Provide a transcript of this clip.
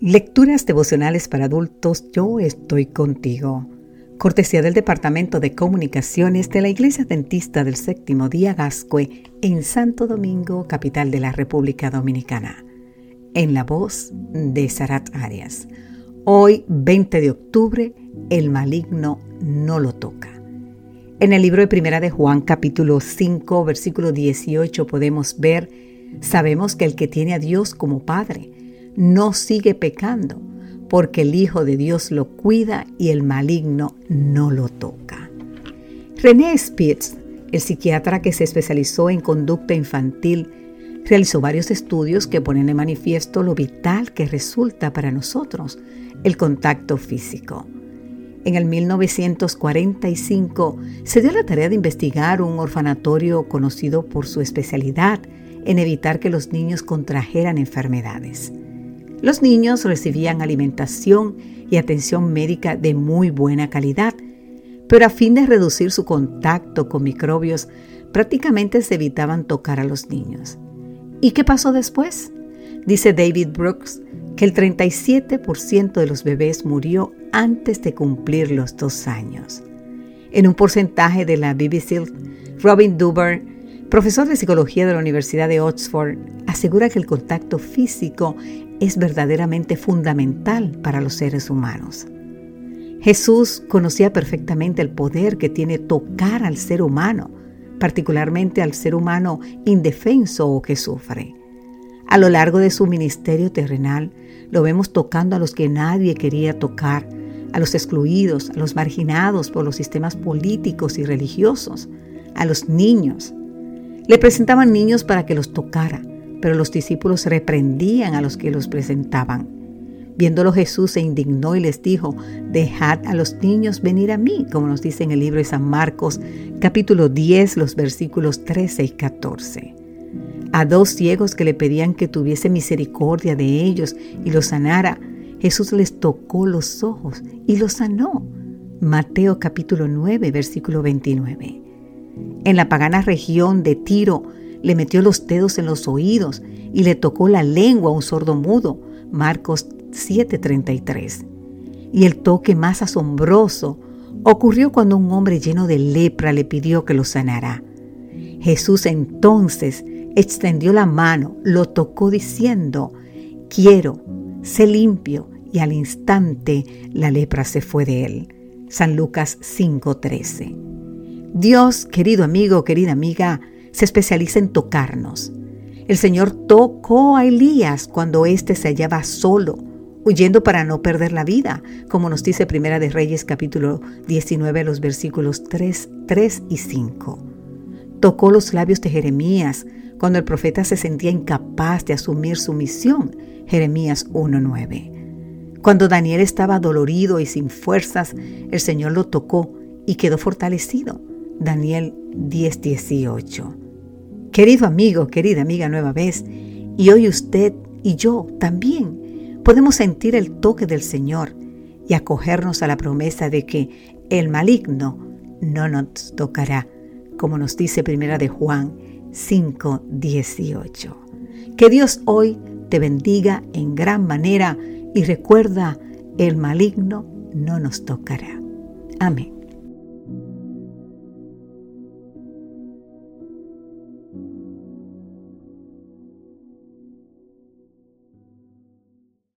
Lecturas devocionales para adultos, yo estoy contigo. Cortesía del Departamento de Comunicaciones de la Iglesia Dentista del Séptimo Día Gascue en Santo Domingo, capital de la República Dominicana. En la voz de Sarat Arias. Hoy, 20 de octubre, el maligno no lo toca. En el libro de Primera de Juan, capítulo 5, versículo 18, podemos ver, sabemos que el que tiene a Dios como Padre, no sigue pecando, porque el Hijo de Dios lo cuida y el maligno no lo toca. René Spitz, el psiquiatra que se especializó en conducta infantil, realizó varios estudios que ponen en manifiesto lo vital que resulta para nosotros el contacto físico. En el 1945 se dio la tarea de investigar un orfanatorio conocido por su especialidad en evitar que los niños contrajeran enfermedades. Los niños recibían alimentación y atención médica de muy buena calidad, pero a fin de reducir su contacto con microbios, prácticamente se evitaban tocar a los niños. ¿Y qué pasó después? Dice David Brooks que el 37% de los bebés murió antes de cumplir los dos años. En un porcentaje de la BBC, Robin Duber, profesor de psicología de la Universidad de Oxford, asegura que el contacto físico es verdaderamente fundamental para los seres humanos. Jesús conocía perfectamente el poder que tiene tocar al ser humano, particularmente al ser humano indefenso o que sufre. A lo largo de su ministerio terrenal, lo vemos tocando a los que nadie quería tocar, a los excluidos, a los marginados por los sistemas políticos y religiosos, a los niños. Le presentaban niños para que los tocara, pero los discípulos reprendían a los que los presentaban. Viéndolo Jesús se indignó y les dijo, dejad a los niños venir a mí, como nos dice en el libro de San Marcos, capítulo 10, los versículos 13 y 14. A dos ciegos que le pedían que tuviese misericordia de ellos y los sanara, Jesús les tocó los ojos y los sanó. Mateo capítulo 9, versículo 29. En la pagana región de Tiro, le metió los dedos en los oídos y le tocó la lengua a un sordo mudo. Marcos 7:33. Y el toque más asombroso ocurrió cuando un hombre lleno de lepra le pidió que lo sanara. Jesús entonces extendió la mano, lo tocó diciendo, quiero, sé limpio, y al instante la lepra se fue de él. San Lucas 5:13. Dios, querido amigo, querida amiga, se especializa en tocarnos. El Señor tocó a Elías cuando éste se hallaba solo, huyendo para no perder la vida, como nos dice Primera de Reyes capítulo 19, los versículos 3, 3 y 5. Tocó los labios de Jeremías cuando el profeta se sentía incapaz de asumir su misión, Jeremías 1.9. Cuando Daniel estaba dolorido y sin fuerzas, el Señor lo tocó y quedó fortalecido, Daniel 10:18. Querido amigo, querida amiga nueva vez, y hoy usted y yo también podemos sentir el toque del Señor y acogernos a la promesa de que el maligno no nos tocará, como nos dice Primera de Juan 5:18. Que Dios hoy te bendiga en gran manera y recuerda, el maligno no nos tocará. Amén.